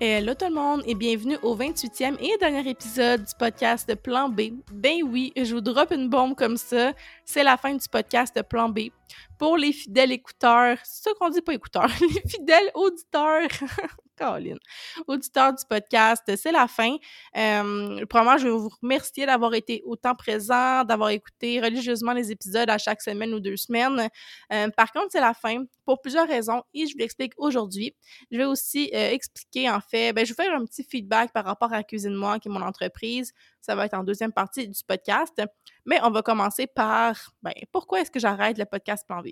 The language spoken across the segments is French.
Hello tout le monde et bienvenue au 28e et dernier épisode du podcast de Plan B. Ben oui, je vous drop une bombe comme ça. C'est la fin du podcast de Plan B. Pour les fidèles écouteurs, c'est ça qu'on dit pas écouteurs, les fidèles auditeurs Caroline. Auditeur du podcast, c'est la fin. Euh, probablement, je vais vous remercier d'avoir été autant présent, d'avoir écouté religieusement les épisodes à chaque semaine ou deux semaines. Euh, par contre, c'est la fin pour plusieurs raisons et je vous l'explique aujourd'hui. Je vais aussi euh, expliquer, en fait, ben, je vais faire un petit feedback par rapport à Cuisine Moi, qui est mon entreprise. Ça va être en deuxième partie du podcast. Mais on va commencer par, ben, pourquoi est-ce que j'arrête le podcast Plan B?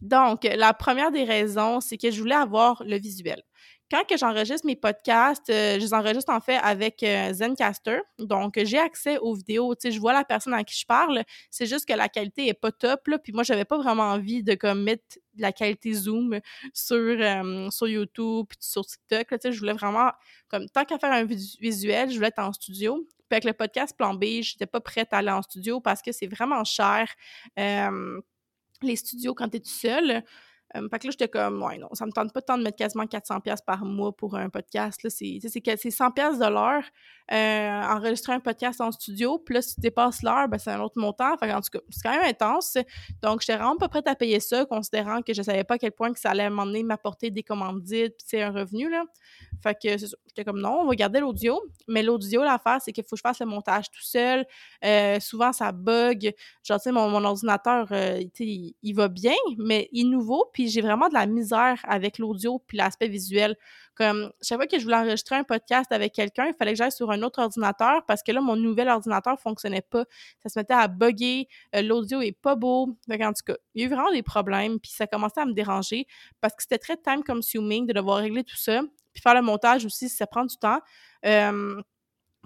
Donc, la première des raisons, c'est que je voulais avoir le visuel quand que j'enregistre mes podcasts, euh, je les enregistre en fait avec euh, Zencaster. Donc, j'ai accès aux vidéos. Tu sais, je vois la personne à qui je parle. C'est juste que la qualité est pas top. Là, puis moi, j'avais pas vraiment envie de comme mettre la qualité Zoom sur, euh, sur YouTube puis sur TikTok. tu je voulais vraiment, comme, tant qu'à faire un visuel, je voulais être en studio. Puis avec le podcast Plan B, j'étais pas prête à aller en studio parce que c'est vraiment cher. les studios quand tu es tout seul. Euh, fait que là, j'étais comme, ouais, non, ça me tente pas tant de mettre quasiment 400$ par mois pour un podcast. C'est 100$ de l'heure. Euh, enregistrer un podcast en studio, puis là, si tu dépasses l'heure, ben, c'est un autre montant. Fait en tout cas, c'est quand même intense. Donc, j'étais vraiment pas prête à payer ça, considérant que je savais pas à quel point que ça allait m'emmener m'apporter des commandites, puis c'est un revenu, là. Fait que j'étais comme, non, on va garder l'audio. Mais l'audio, l'affaire, c'est qu'il faut que je fasse le montage tout seul. Euh, souvent, ça bug. Genre, tu sais, mon, mon, ordinateur, il, il va bien, mais il est nouveau, puis j'ai vraiment de la misère avec l'audio puis l'aspect visuel. Comme chaque fois que je voulais enregistrer un podcast avec quelqu'un, il fallait que j'aille sur un autre ordinateur parce que là, mon nouvel ordinateur fonctionnait pas. Ça se mettait à bugger, euh, l'audio est pas beau. Donc, en tout cas, il y a eu vraiment des problèmes, puis ça commençait à me déranger parce que c'était très time consuming de devoir régler tout ça. Puis faire le montage aussi, ça prend du temps.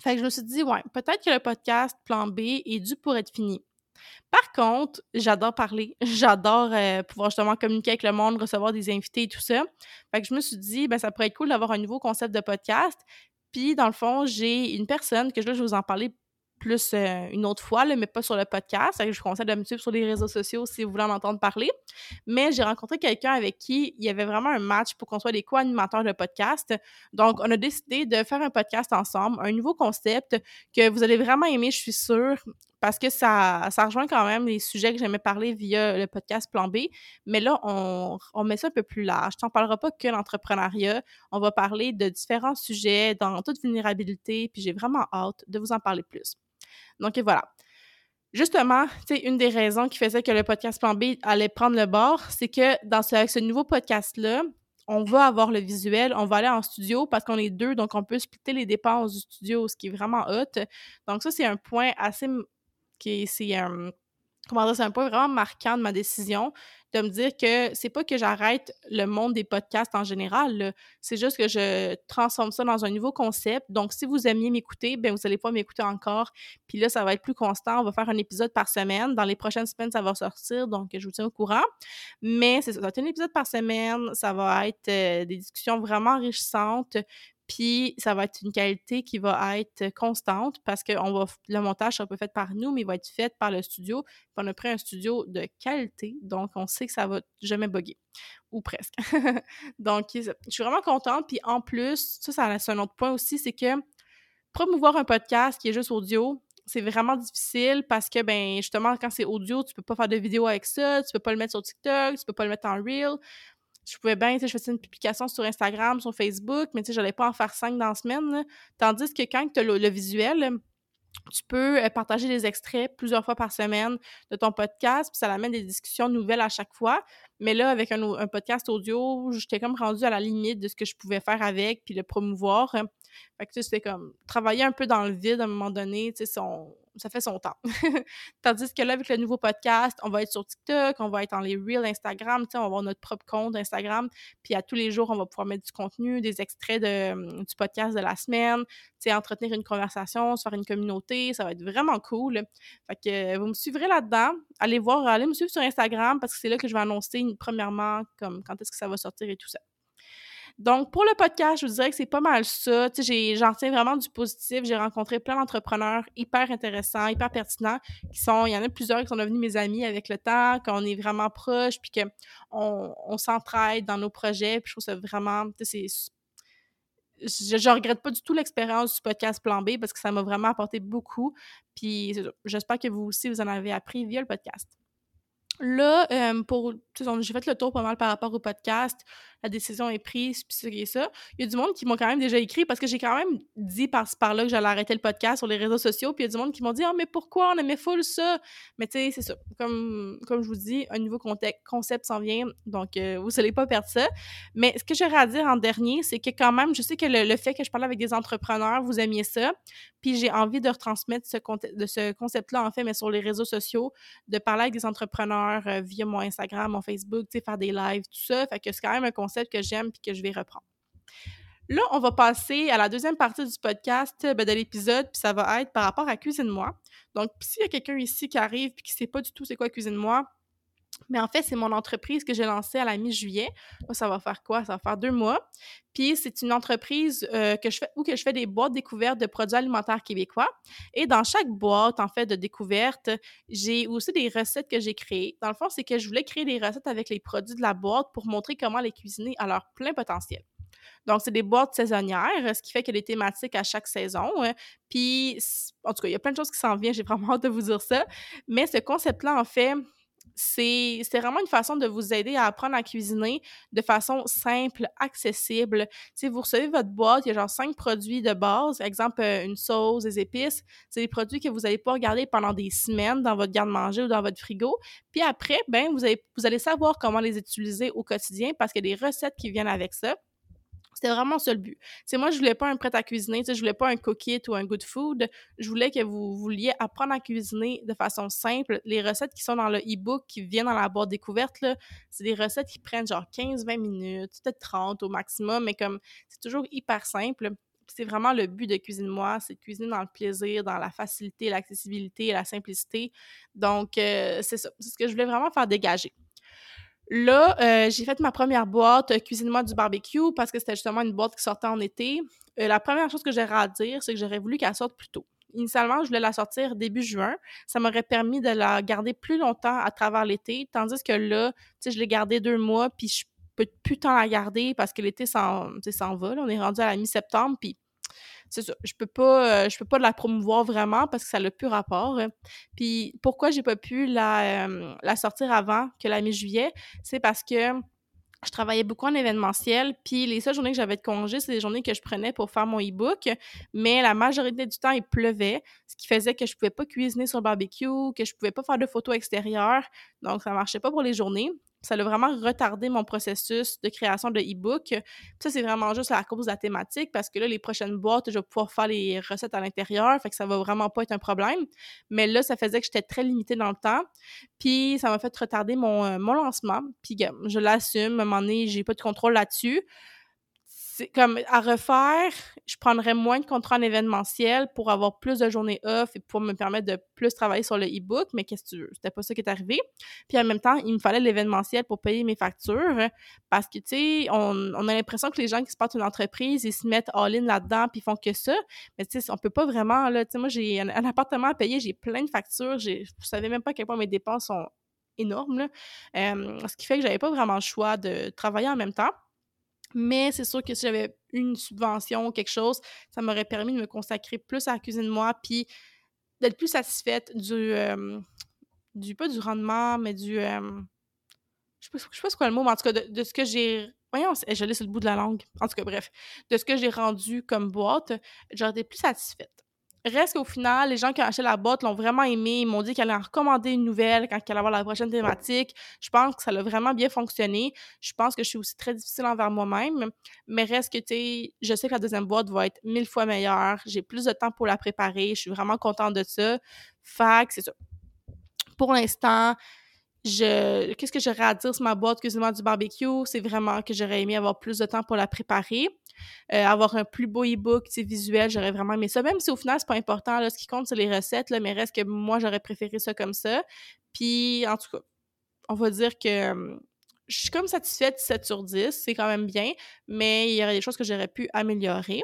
Fait que je me suis dit, ouais, peut-être que le podcast Plan B est dû pour être fini. Par contre, j'adore parler, j'adore euh, pouvoir justement communiquer avec le monde, recevoir des invités et tout ça. Fait que je me suis dit, ben, ça pourrait être cool d'avoir un nouveau concept de podcast. Puis, dans le fond, j'ai une personne que je vais vous en parler plus euh, une autre fois, mais pas sur le podcast. Je vous conseille de me suivre sur les réseaux sociaux si vous voulez en entendre parler. Mais j'ai rencontré quelqu'un avec qui il y avait vraiment un match pour qu'on soit des co-animateurs de podcast. Donc, on a décidé de faire un podcast ensemble, un nouveau concept que vous allez vraiment aimer, je suis sûre, parce que ça, ça rejoint quand même les sujets que j'aimais parler via le podcast Plan B. Mais là, on, on met ça un peu plus large. On ne parlera pas que l'entrepreneuriat. On va parler de différents sujets dans toute vulnérabilité. Puis j'ai vraiment hâte de vous en parler plus. Donc voilà. Justement, c'est une des raisons qui faisait que le podcast Plan B allait prendre le bord, c'est que dans ce, nouveau podcast-là, on va avoir le visuel, on va aller en studio parce qu'on est deux, donc on peut splitter les dépenses du studio, ce qui est vraiment hot. Donc ça, c'est un point assez qui c'est un comment dire, c'est un point vraiment marquant de ma décision de me dire que c'est pas que j'arrête le monde des podcasts en général, c'est juste que je transforme ça dans un nouveau concept. Donc, si vous aimiez m'écouter, ben vous allez pas m'écouter encore. Puis là, ça va être plus constant. On va faire un épisode par semaine. Dans les prochaines semaines, ça va sortir, donc je vous tiens au courant. Mais c'est ça, va être un épisode par semaine. Ça va être euh, des discussions vraiment enrichissantes. Puis ça va être une qualité qui va être constante parce que on va, le montage sera pas fait par nous, mais il va être fait par le studio. On a pris un studio de qualité, donc on sait que ça va jamais bugger. Ou presque. donc, je suis vraiment contente. Puis en plus, ça, ça c'est un autre point aussi, c'est que promouvoir un podcast qui est juste audio, c'est vraiment difficile parce que, ben, justement, quand c'est audio, tu peux pas faire de vidéo avec ça, tu peux pas le mettre sur TikTok, tu peux pas le mettre en Reel je pouvais bien, tu je faisais une publication sur Instagram, sur Facebook, mais tu sais, j'allais pas en faire cinq dans la semaine. Tandis que quand tu as le, visuel, tu peux euh, partager des extraits plusieurs fois par semaine de ton podcast, puis ça amène des discussions nouvelles à chaque fois. Mais là, avec un, podcast audio, j'étais comme rendue à la limite de ce que je pouvais faire avec, puis le promouvoir. Fait que, tu sais, c'était comme travailler un peu dans le vide à un moment donné. Tu sais, ça fait son temps. Tandis que là, avec le nouveau podcast, on va être sur TikTok, on va être dans les Reels Instagram, on va avoir notre propre compte Instagram, puis à tous les jours, on va pouvoir mettre du contenu, des extraits de, hum, du podcast de la semaine, entretenir une conversation, se faire une communauté, ça va être vraiment cool. Fait que vous me suivrez là-dedans. Allez voir, allez me suivre sur Instagram parce que c'est là que je vais annoncer premièrement comme quand est-ce que ça va sortir et tout ça. Donc, pour le podcast, je vous dirais que c'est pas mal ça. J'en tiens vraiment du positif. J'ai rencontré plein d'entrepreneurs hyper intéressants, hyper pertinents, qui sont, il y en a plusieurs qui sont devenus mes amis avec le temps, qu'on est vraiment proches, puis qu'on on, s'entraide dans nos projets. Puis je trouve ça vraiment, je, je regrette pas du tout l'expérience du podcast Plan B parce que ça m'a vraiment apporté beaucoup. Puis j'espère que vous aussi, vous en avez appris via le podcast. Là, euh, pour j'ai fait le tour pas mal par rapport au podcast, la décision est prise, puis c'est ça. Il y a du monde qui m'ont quand même déjà écrit parce que j'ai quand même dit par par-là que j'allais arrêter le podcast sur les réseaux sociaux, puis il y a du monde qui m'ont dit « Ah, mais pourquoi? On aimait full ça? » Mais tu sais, c'est ça. Comme, comme je vous dis, un nouveau concept s'en vient, donc euh, vous n'allez pas perdre ça. Mais ce que j'aurais à dire en dernier, c'est que quand même, je sais que le, fait que je parle avec des entrepreneurs, vous aimiez ça, puis j'ai envie de retransmettre ce concept-là, en fait, mais sur les réseaux sociaux, de parler avec des entrepreneurs euh, via mon Instagram, mon Facebook, tu sais, faire des lives, tout ça. Fait que c'est quand même un concept que j'aime puis que je vais reprendre. Là, on va passer à la deuxième partie du podcast, ben, de l'épisode, puis ça va être par rapport à Cuisine-moi. Donc, s'il y a quelqu'un ici qui arrive puis qui ne sait pas du tout c'est quoi Cuisine-moi, mais en fait, c'est mon entreprise que j'ai lancée à la mi-juillet. Ça va faire quoi? Ça va faire deux mois. Puis c'est une entreprise euh, où que je fais des boîtes découvertes de produits alimentaires québécois. Et dans chaque boîte, en fait, de découverte, j'ai aussi des recettes que j'ai créées. Dans le fond, c'est que je voulais créer des recettes avec les produits de la boîte pour montrer comment les cuisiner à leur plein potentiel. Donc, c'est des boîtes saisonnières, ce qui fait qu'il y a des thématiques à chaque saison. Hein. Puis, en tout cas, il y a plein de choses qui s'en viennent, j'ai vraiment hâte de vous dire ça. Mais ce concept-là, en fait, c'est vraiment une façon de vous aider à apprendre à cuisiner de façon simple, accessible. Si vous recevez votre boîte, il y a genre cinq produits de base, exemple euh, une sauce, des épices. C'est des produits que vous allez pas regarder pendant des semaines dans votre garde-manger ou dans votre frigo. Puis après, ben vous, vous allez savoir comment les utiliser au quotidien parce qu'il y a des recettes qui viennent avec ça. C'était vraiment ça le but. C'est moi, je voulais pas un prêt à cuisiner, je voulais pas un cookit ou un good food. Je voulais que vous vouliez apprendre à cuisiner de façon simple. Les recettes qui sont dans le e-book, qui viennent dans la boîte découverte, c'est des recettes qui prennent genre 15-20 minutes, peut-être 30 au maximum, mais comme c'est toujours hyper simple. C'est vraiment le but de Cuisine Moi, c'est de cuisiner dans le plaisir, dans la facilité, l'accessibilité la simplicité. Donc, euh, c'est ça. C'est ce que je voulais vraiment faire dégager. Là, euh, j'ai fait ma première boîte euh, Cuisine-moi du barbecue parce que c'était justement une boîte qui sortait en été. Euh, la première chose que j'aurais à dire, c'est que j'aurais voulu qu'elle sorte plus tôt. Initialement, je voulais la sortir début juin. Ça m'aurait permis de la garder plus longtemps à travers l'été, tandis que là, tu sais, je l'ai gardée deux mois, puis je peux plus tant la garder parce que l'été s'en va. On est rendu à la mi-septembre, puis Je peux pas, euh, peux pas la promouvoir vraiment parce que ça n'a plus rapport. Puis pourquoi j'ai pas pu la, la sortir avant que la mi-juillet, c'est parce que je travaillais beaucoup en événementiel, puis les seules journées que j'avais de congé, c'est les journées que je prenais pour faire mon e-book, mais la majorité du temps, il pleuvait, ce qui faisait que je pouvais pas cuisiner sur le barbecue, que je pouvais pas faire de photos extérieures, donc ça marchait pas pour les journées ça a vraiment retardé mon processus de création de e-book. Ça, c'est vraiment juste à cause de la thématique parce que là, les prochaines boîtes, je vais pouvoir faire les recettes à l'intérieur, fait que ça va vraiment pas être un problème. Mais là, ça faisait que j'étais très limitée dans le temps. Puis ça m'a fait retarder mon, euh, mon lancement. Puis je l'assume, à un moment donné, j'ai pas de contrôle là-dessus comme à refaire, je prendrais moins de contrats en événementiel pour avoir plus de journées off et pour me permettre de plus travailler sur le e-book, mais qu'est-ce que tu veux? C'était pas ça qui est arrivé. Puis en même temps, il me fallait l'événementiel pour payer mes factures parce que, tu sais, on, a l'impression que les gens qui se partent une entreprise, ils se mettent all-in là-dedans puis ils font que ça. Mais tu sais, on peut pas vraiment, là, tu sais, moi, j'ai un, appartement à payer, j'ai plein de factures, je savais même pas à quel point mes dépenses sont énormes, là. ce qui fait que j'avais pas vraiment le choix de travailler en même temps. Mais c'est sûr que si j'avais une subvention ou quelque chose, ça m'aurait permis de me consacrer plus à la cuisine de moi, puis d'être plus satisfaite du, du pas du rendement, mais du je sais pas, sais pas le mot, mais en tout cas de, ce que j'ai voyons, je laisse le bout de la langue. En tout cas, bref, de ce que j'ai rendu comme boîte, j'aurais été plus satisfaite. Reste qu'au final, les gens qui ont acheté la boîte l'ont vraiment aimé. Ils m'ont dit qu'elle allait en recommander une nouvelle quand elle allait avoir la prochaine thématique. Je pense que ça a vraiment bien fonctionné. Je pense que je suis aussi très difficile envers moi-même. Mais reste que, tu sais, je sais que la deuxième boîte va être mille fois meilleure. J'ai plus de temps pour la préparer. Je suis vraiment contente de ça. Fac, c'est ça. Pour l'instant, je qu'est-ce que j'aurais à dire sur ma boîte? Cuisinement du barbecue c'est vraiment que j'aurais aimé avoir plus de temps pour la préparer euh, avoir un plus beau e-book visuel j'aurais vraiment aimé ça. Même si au final c'est pas important là ce qui compte c'est les recettes là mais reste que moi j'aurais préféré ça comme ça. Puis en tout cas on va dire que je suis comme satisfaite 7 sur 10 c'est quand même bien mais il y aurait des choses que j'aurais pu améliorer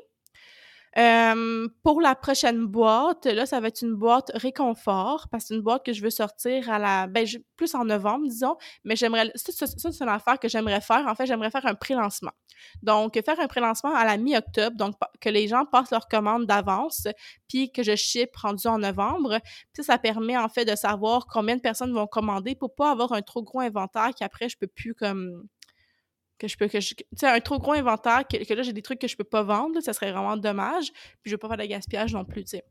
pour la prochaine boîte, là, ça va être une boîte réconfort, parce que c'est une boîte que je veux sortir à la, ben, plus en novembre, disons, mais j'aimerais, ça, c'est une affaire que j'aimerais faire. En fait, j'aimerais faire un pré-lancement. Donc, faire un pré-lancement à la mi-octobre, donc que les gens passent leurs commandes d'avance, puis que je ship rendu en novembre. Puis ça, permet, en fait, de savoir combien de personnes vont commander pour pas avoir un trop gros inventaire qu'après, je peux plus, comme, que je peux que tu sais un trop gros inventaire que, là j'ai des trucs que je peux pas vendre ça serait vraiment dommage puis je veux pas faire de gaspillage non plus tu sais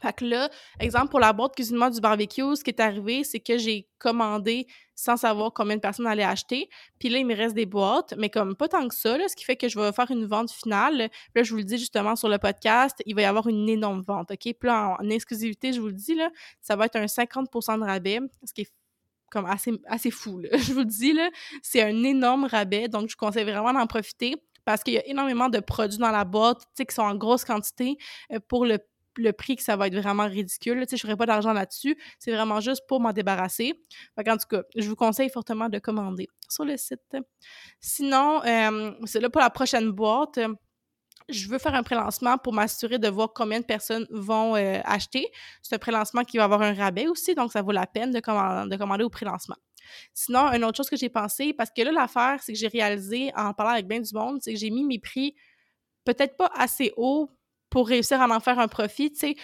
fait que là, exemple, pour la boîte cuisinement du barbecue, ce qui est arrivé, c'est que j'ai commandé sans savoir combien de personnes allaient acheter. Puis là, il me reste des boîtes, mais comme pas tant que ça, ce qui fait que je vais faire une vente finale. Là, je vous le dis justement sur le podcast, il va y avoir une énorme vente, OK? Puis là, en, exclusivité, je vous le dis, là, ça va être un 50% de rabais, ce qui comme assez, assez fou. Là. Je vous le dis, là, c'est un énorme rabais, donc je conseille vraiment d'en profiter parce qu'il y a énormément de produits dans la boîte, qui sont en grosse quantité euh, pour le, le, prix que ça va être vraiment ridicule. Je ferai pas d'argent là-dessus. C'est vraiment juste pour m'en débarrasser. Fait en tout cas, je vous conseille fortement de commander sur le site. Sinon, euh, c'est là pour la prochaine boîte je veux faire un prélancement pour m'assurer de voir combien de personnes vont euh, acheter. C'est un prélancement qui va avoir un rabais aussi, donc ça vaut la peine de, commander, de commander au prélancement. Sinon, une autre chose que j'ai pensé, parce que là, l'affaire, c'est que j'ai réalisé en parlant avec bien du monde, c'est que j'ai mis mes prix peut-être pas assez haut pour réussir à en faire un profit, tu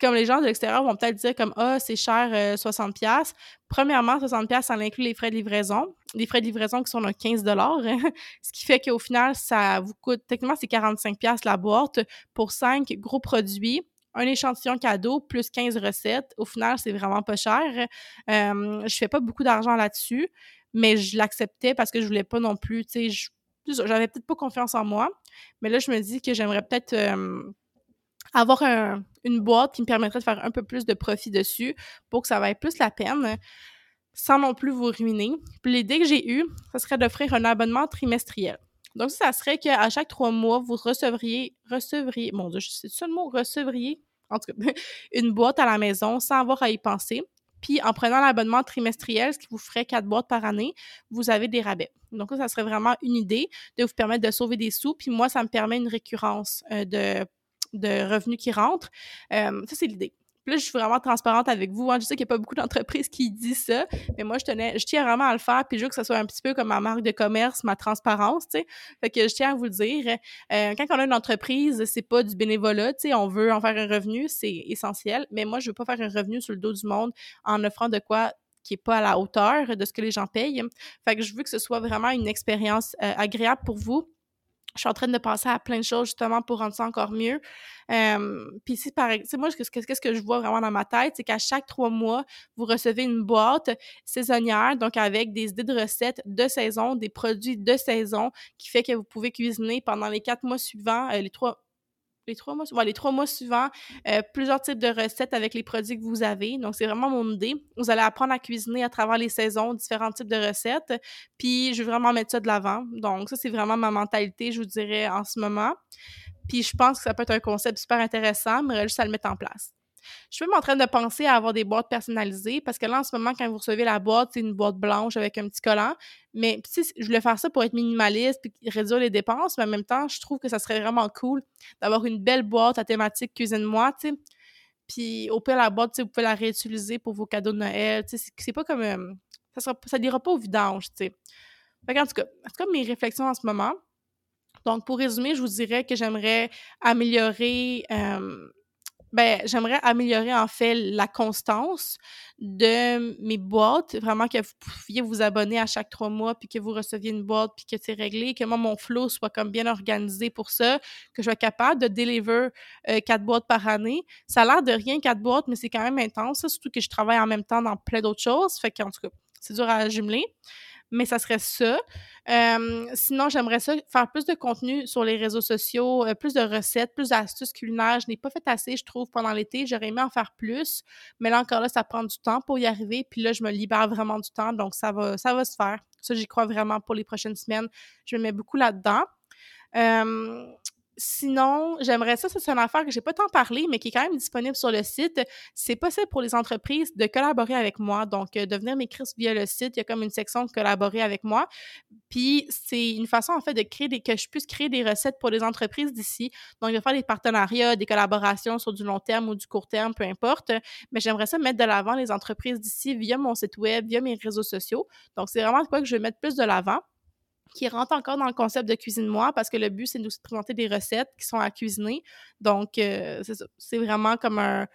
comme les gens de l'extérieur vont peut-être dire comme ah c'est cher 60 euh, pièces. Premièrement, 60 pièces ça inclut les frais de livraison, les frais de livraison qui sont de 15 dollars, ce qui fait qu'au final ça vous coûte techniquement c'est 45 pièces la boîte pour 5 gros produits un échantillon cadeau plus 15 recettes. Au final, c'est vraiment pas cher. Euh, je fais pas beaucoup d'argent là-dessus, mais je l'acceptais parce que je voulais pas non plus, j'avais peut-être pas confiance en moi. Mais là, je me dis que j'aimerais peut-être euh, avoir une boîte qui me permettrait de faire un peu plus de profit dessus pour que ça vaille plus la peine sans non plus vous ruiner. Puis l'idée que j'ai eue, ce serait d'offrir un abonnement trimestriel. Donc, ça serait qu'à chaque trois mois, vous recevriez, recevriez, mon Dieu, c'est ça le mot, recevriez, en tout cas, une boîte à la maison sans avoir à y penser. Puis en prenant l'abonnement trimestriel, ce qui vous ferait quatre boîtes par année, vous avez des rabais. Donc ça, ça serait vraiment une idée de vous permettre de sauver des sous. Puis moi, ça me permet une récurrence euh, de de revenus qui rentrent. Euh, ça, c'est l'idée. Puis là, je suis vraiment transparente avec vous. Hein. Je sais qu'il n'y a pas beaucoup d'entreprises qui disent ça, mais moi, je tenais, je tiens vraiment à le faire, puis je veux que ça soit un petit peu comme ma marque de commerce, ma transparence, tu sais. Fait que je tiens à vous le dire. Euh, quand on a une entreprise, c'est pas du bénévolat, tu sais, on veut en faire un revenu, c'est essentiel, mais moi, je veux pas faire un revenu sur le dos du monde en offrant de quoi qui est pas à la hauteur de ce que les gens payent. Fait que je veux que ce soit vraiment une expérience euh, agréable pour vous je suis en train de penser à plein de choses justement pour rendre ça encore mieux. Euh, puis si par exemple, moi, qu'est-ce que je vois vraiment dans ma tête, c'est qu'à chaque trois mois, vous recevez une boîte saisonnière, donc avec des idées de recettes de saison, des produits de saison, qui fait que vous pouvez cuisiner pendant les quatre mois suivants, euh, les trois, les trois mois, les trois mois suivants, euh, plusieurs types de recettes avec les produits que vous avez. Donc, c'est vraiment mon idée. Vous allez apprendre à cuisiner à travers les saisons, différents types de recettes. Puis, je veux vraiment mettre ça de l'avant. Donc, ça, c'est vraiment ma mentalité, je vous dirais, en ce moment. Puis, je pense que ça peut être un concept super intéressant, mais juste le mettre en place. Je suis même en train de penser à avoir des boîtes personnalisées parce que là, en ce moment, quand vous recevez la boîte, c'est une boîte blanche avec un petit collant. Mais je voulais faire ça pour être minimaliste puis réduire les dépenses, mais en même temps, je trouve que ça serait vraiment cool d'avoir une belle boîte à thématique cuisine-moi, tu sais. Puis au pire, la boîte, vous pouvez la réutiliser pour vos cadeaux de Noël. C'est pas comme. Euh, ça sera, ça n'ira pas au vidange, tu sais. en tout cas, c'est comme mes réflexions en ce moment. Donc, pour résumer, je vous dirais que j'aimerais améliorer euh, ben, j'aimerais améliorer en fait la constance de mes boîtes, vraiment que vous pouviez vous abonner à chaque trois mois, puis que vous receviez une boîte, puis que c'est réglé, que moi, mon flow soit comme bien organisé pour ça, que je sois capable de deliver euh, quatre boîtes par année. Ça a l'air de rien, quatre boîtes, mais c'est quand même intense, surtout que je travaille en même temps dans plein d'autres choses, fait qu'en tout cas, c'est dur à jumeler mais ça serait ça. sinon, j'aimerais ça faire plus de contenu sur les réseaux sociaux, euh, plus de recettes, plus d'astuces culinaires. Je n'ai pas fait assez, je trouve, pendant l'été. J'aurais aimé en faire plus, mais là encore là, ça prend du temps pour y arriver. Puis là, je me libère vraiment du temps, donc ça va, ça va se faire. Ça, j'y crois vraiment pour les prochaines semaines. Je me mets beaucoup là-dedans. Sinon, j'aimerais ça, c'est une affaire que j'ai pas tant parlé, mais qui est quand même disponible sur le site. C'est possible pour les entreprises de collaborer avec moi. Donc, euh, de venir m'écrire via le site, il y a comme une section de collaborer avec moi. Puis, c'est une façon, en fait, de créer des, que je puisse créer des recettes pour les entreprises d'ici. Donc, de faire des partenariats, des collaborations sur du long terme ou du court terme, peu importe. Mais j'aimerais ça mettre de l'avant les entreprises d'ici via mon site web, via mes réseaux sociaux. Donc, c'est vraiment quoi que je vais mettre plus de l'avant qui rentre encore dans le concept de cuisine-moi parce que le but, c'est de nous présenter des recettes qui sont à cuisiner. Donc, euh, c'est vraiment comme un,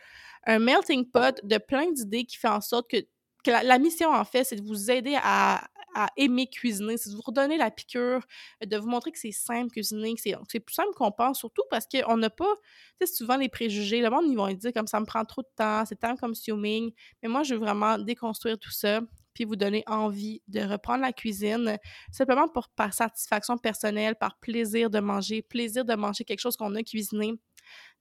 melting pot de plein d'idées qui fait en sorte que, la, mission, en fait, c'est de vous aider à, aimer cuisiner, c'est de vous redonner la piqûre, de vous montrer que c'est simple cuisiner, que c'est plus simple qu'on pense, surtout parce qu'on n'a pas, tu sais, souvent les préjugés. Le monde, ils vont dire comme ça me prend trop de temps, c'est time consuming. Mais moi, je veux vraiment déconstruire tout ça, vous donner envie de reprendre la cuisine, simplement pour, par satisfaction personnelle, par plaisir de manger, plaisir de manger quelque chose qu'on a cuisiné.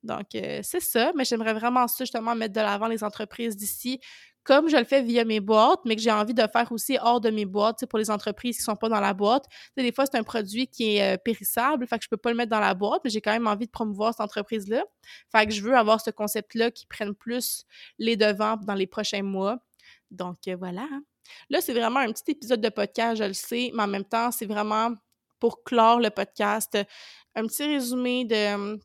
Donc, euh, c'est ça, mais j'aimerais vraiment ça, justement, mettre de l'avant les entreprises d'ici, comme je le fais via mes boîtes, mais que j'ai envie de faire aussi hors de mes boîtes, pour les entreprises qui sont pas dans la boîte. des fois, c'est un produit qui est euh, périssable, fait que je peux pas le mettre dans la boîte, mais j'ai quand même envie de promouvoir cette entreprise-là. Fait que je veux avoir ce concept-là qui prenne plus les devants dans les prochains mois. Donc, euh, voilà. Là, c'est vraiment un petit épisode de podcast, je le sais, mais en même temps, c'est vraiment pour clore le podcast, un petit résumé de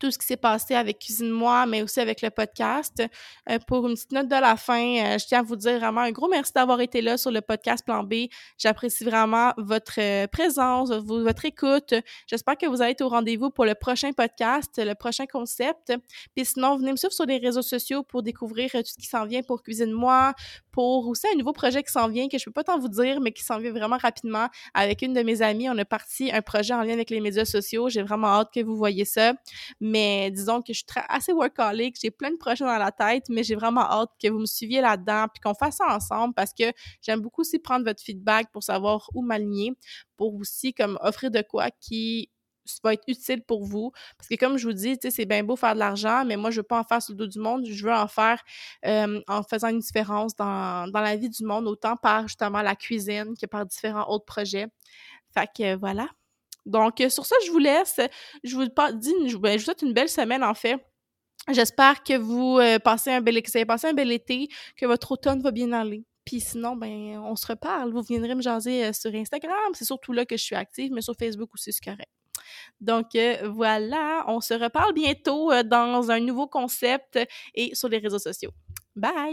tout ce qui s'est passé avec Cuisine-moi, mais aussi avec le podcast. Euh, pour une petite note de la fin, euh, je tiens à vous dire vraiment un gros merci d'avoir été là sur le podcast Plan B. J'apprécie vraiment votre euh, présence, votre écoute. J'espère que vous allez être au rendez-vous pour le prochain podcast, le prochain concept. Puis sinon, venez me suivre sur les réseaux sociaux pour découvrir tout ce qui s'en vient pour Cuisine-moi, pour aussi un nouveau projet qui s'en vient, que je peux pas tant vous dire, mais qui s'en vient vraiment rapidement. Avec une de mes amies, on a parti un projet en lien avec les médias sociaux. J'ai vraiment hâte que vous voyez ça. Mais disons que je suis assez workaholic, j'ai plein de projets dans la tête, mais j'ai vraiment hâte que vous me suiviez là-dedans, puis qu'on fasse ça ensemble parce que j'aime beaucoup aussi prendre votre feedback pour savoir où m'aligner, pour aussi comme offrir de quoi qui va être utile pour vous. Parce que comme je vous dis, c'est bien beau faire de l'argent, mais moi, je veux pas en faire sur le dos du monde. Je veux en faire euh, en faisant une différence dans, dans, la vie du monde, autant par justement la cuisine que par différents autres projets. Fait que voilà. Donc, sur ça, je vous laisse. Je vous, dis, ben, je vous souhaite une belle semaine, en fait. J'espère que vous euh, passez un bel, avez passé un bel été, que votre automne va bien aller. Puis sinon, ben, on se reparle. Vous viendrez me jaser euh, sur Instagram. C'est surtout là que je suis active, mais sur Facebook aussi, c'est correct. Donc euh, voilà, on se reparle bientôt dans un nouveau concept et sur les réseaux sociaux. Bye!